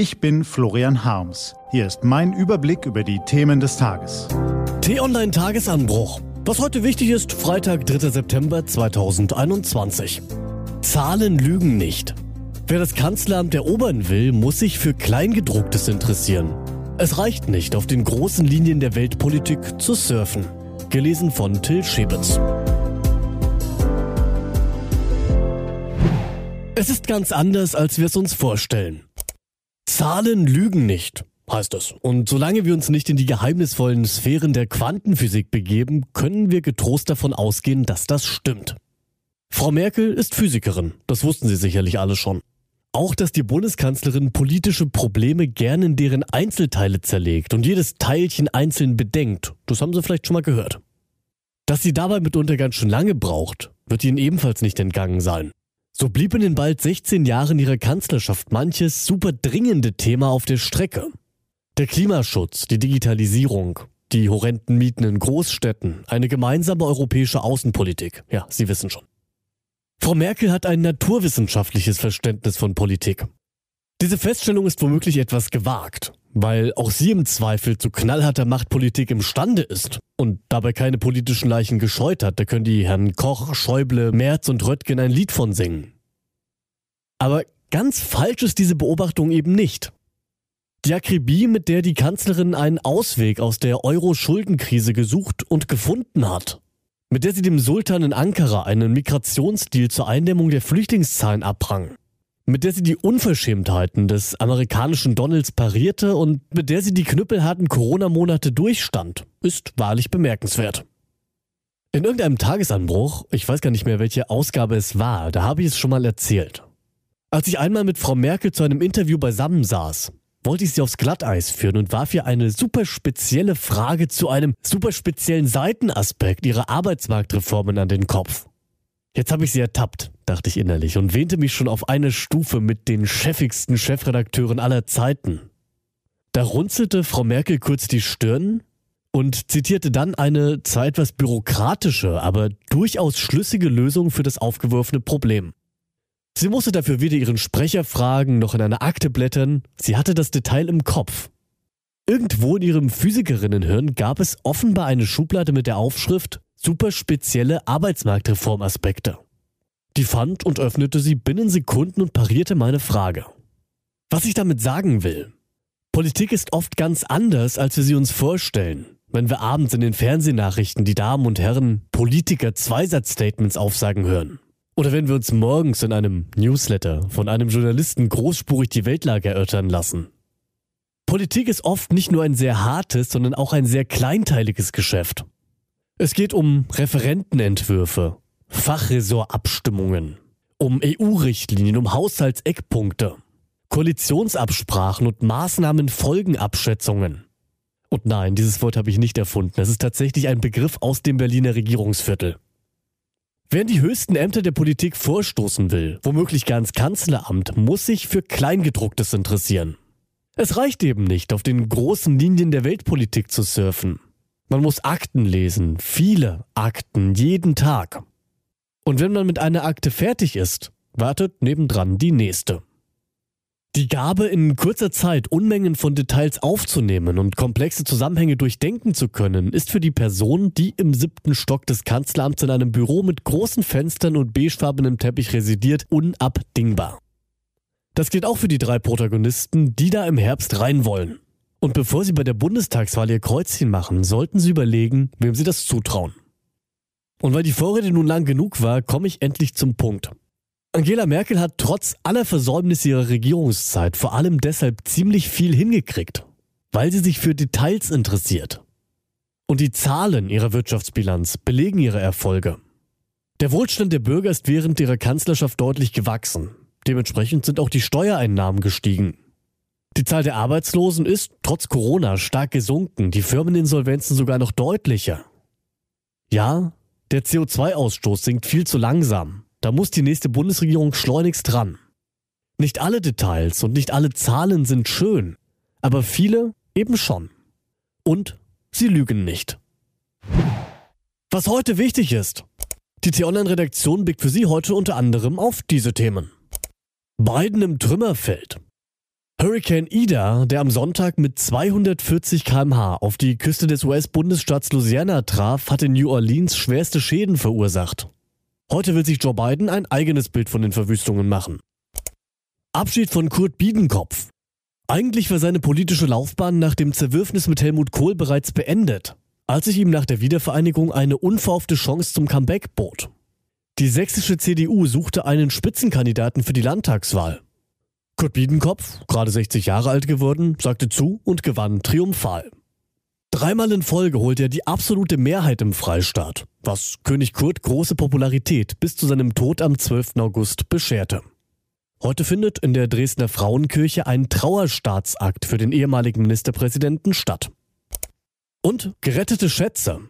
Ich bin Florian Harms. Hier ist mein Überblick über die Themen des Tages. T-Online Tagesanbruch. Was heute wichtig ist, Freitag, 3. September 2021. Zahlen lügen nicht. Wer das Kanzleramt erobern will, muss sich für Kleingedrucktes interessieren. Es reicht nicht, auf den großen Linien der Weltpolitik zu surfen. Gelesen von Till Schäbitz. Es ist ganz anders, als wir es uns vorstellen. Zahlen lügen nicht, heißt es. Und solange wir uns nicht in die geheimnisvollen Sphären der Quantenphysik begeben, können wir getrost davon ausgehen, dass das stimmt. Frau Merkel ist Physikerin, das wussten Sie sicherlich alle schon. Auch, dass die Bundeskanzlerin politische Probleme gern in deren Einzelteile zerlegt und jedes Teilchen einzeln bedenkt, das haben Sie vielleicht schon mal gehört. Dass sie dabei mitunter ganz schön lange braucht, wird Ihnen ebenfalls nicht entgangen sein. So blieb in den bald 16 Jahren ihrer Kanzlerschaft manches super dringende Thema auf der Strecke. Der Klimaschutz, die Digitalisierung, die horrenden Mieten in Großstädten, eine gemeinsame europäische Außenpolitik. Ja, Sie wissen schon. Frau Merkel hat ein naturwissenschaftliches Verständnis von Politik. Diese Feststellung ist womöglich etwas gewagt, weil auch sie im Zweifel zu knallharter Machtpolitik imstande ist und dabei keine politischen Leichen gescheut hat. Da können die Herren Koch, Schäuble, Merz und Röttgen ein Lied von singen. Aber ganz falsch ist diese Beobachtung eben nicht. Die Akribie, mit der die Kanzlerin einen Ausweg aus der Euro-Schuldenkrise gesucht und gefunden hat, mit der sie dem Sultan in Ankara einen Migrationsdeal zur Eindämmung der Flüchtlingszahlen abrang, mit der sie die Unverschämtheiten des amerikanischen Donalds parierte und mit der sie die knüppelharten Corona-Monate durchstand, ist wahrlich bemerkenswert. In irgendeinem Tagesanbruch, ich weiß gar nicht mehr, welche Ausgabe es war, da habe ich es schon mal erzählt. Als ich einmal mit Frau Merkel zu einem Interview beisammen saß, wollte ich sie aufs Glatteis führen und warf ihr eine super spezielle Frage zu einem super speziellen Seitenaspekt ihrer Arbeitsmarktreformen an den Kopf. Jetzt habe ich sie ertappt, dachte ich innerlich und wähnte mich schon auf eine Stufe mit den chefigsten Chefredakteuren aller Zeiten. Da runzelte Frau Merkel kurz die Stirn und zitierte dann eine zwar etwas bürokratische, aber durchaus schlüssige Lösung für das aufgeworfene Problem. Sie musste dafür weder ihren Sprecher fragen noch in eine Akte blättern, sie hatte das Detail im Kopf. Irgendwo in ihrem Physikerinnenhirn gab es offenbar eine Schublade mit der Aufschrift super spezielle Arbeitsmarktreformaspekte. Die fand und öffnete sie binnen Sekunden und parierte meine Frage. Was ich damit sagen will. Politik ist oft ganz anders, als wir sie uns vorstellen. Wenn wir abends in den Fernsehnachrichten die Damen und Herren Politiker Zweisatzstatements aufsagen hören. Oder wenn wir uns morgens in einem Newsletter von einem Journalisten großspurig die Weltlage erörtern lassen. Politik ist oft nicht nur ein sehr hartes, sondern auch ein sehr kleinteiliges Geschäft. Es geht um Referentenentwürfe, Fachresortabstimmungen, um EU-Richtlinien, um Haushaltseckpunkte, Koalitionsabsprachen und Maßnahmenfolgenabschätzungen. Und nein, dieses Wort habe ich nicht erfunden. Es ist tatsächlich ein Begriff aus dem Berliner Regierungsviertel. Wer in die höchsten Ämter der Politik vorstoßen will, womöglich gar ins Kanzleramt, muss sich für Kleingedrucktes interessieren. Es reicht eben nicht, auf den großen Linien der Weltpolitik zu surfen. Man muss Akten lesen, viele Akten, jeden Tag. Und wenn man mit einer Akte fertig ist, wartet nebendran die nächste. Die Gabe, in kurzer Zeit Unmengen von Details aufzunehmen und komplexe Zusammenhänge durchdenken zu können, ist für die Person, die im siebten Stock des Kanzleramts in einem Büro mit großen Fenstern und beigefarbenem Teppich residiert, unabdingbar. Das gilt auch für die drei Protagonisten, die da im Herbst rein wollen. Und bevor Sie bei der Bundestagswahl Ihr Kreuzchen machen, sollten Sie überlegen, wem Sie das zutrauen. Und weil die Vorrede nun lang genug war, komme ich endlich zum Punkt. Angela Merkel hat trotz aller Versäumnisse ihrer Regierungszeit vor allem deshalb ziemlich viel hingekriegt, weil sie sich für Details interessiert. Und die Zahlen ihrer Wirtschaftsbilanz belegen ihre Erfolge. Der Wohlstand der Bürger ist während ihrer Kanzlerschaft deutlich gewachsen. Dementsprechend sind auch die Steuereinnahmen gestiegen. Die Zahl der Arbeitslosen ist trotz Corona stark gesunken, die Firmeninsolvenzen sogar noch deutlicher. Ja, der CO2-Ausstoß sinkt viel zu langsam. Da muss die nächste Bundesregierung schleunigst dran. Nicht alle Details und nicht alle Zahlen sind schön, aber viele eben schon. Und sie lügen nicht. Was heute wichtig ist. Die T-Online-Redaktion blickt für Sie heute unter anderem auf diese Themen. Biden im Trümmerfeld. Hurricane Ida, der am Sonntag mit 240 km/h auf die Küste des US-Bundesstaats Louisiana traf, hat in New Orleans schwerste Schäden verursacht. Heute will sich Joe Biden ein eigenes Bild von den Verwüstungen machen. Abschied von Kurt Biedenkopf. Eigentlich war seine politische Laufbahn nach dem Zerwürfnis mit Helmut Kohl bereits beendet, als sich ihm nach der Wiedervereinigung eine unverhoffte Chance zum Comeback bot. Die sächsische CDU suchte einen Spitzenkandidaten für die Landtagswahl. Kurt Biedenkopf, gerade 60 Jahre alt geworden, sagte zu und gewann triumphal. Dreimal in Folge holte er die absolute Mehrheit im Freistaat, was König Kurt große Popularität bis zu seinem Tod am 12. August bescherte. Heute findet in der Dresdner Frauenkirche ein Trauerstaatsakt für den ehemaligen Ministerpräsidenten statt. Und gerettete Schätze.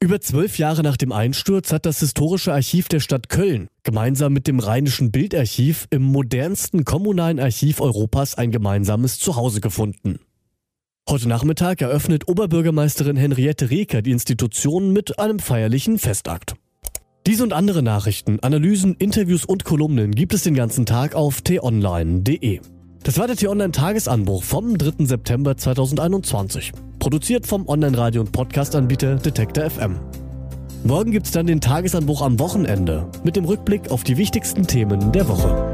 Über zwölf Jahre nach dem Einsturz hat das Historische Archiv der Stadt Köln gemeinsam mit dem Rheinischen Bildarchiv im modernsten kommunalen Archiv Europas ein gemeinsames Zuhause gefunden. Heute Nachmittag eröffnet Oberbürgermeisterin Henriette Reker die Institution mit einem feierlichen Festakt. Diese und andere Nachrichten, Analysen, Interviews und Kolumnen gibt es den ganzen Tag auf t-online.de. Das war der T-Online-Tagesanbruch vom 3. September 2021. Produziert vom Online-Radio- und Podcast-Anbieter Detektor FM. Morgen gibt es dann den Tagesanbruch am Wochenende mit dem Rückblick auf die wichtigsten Themen der Woche.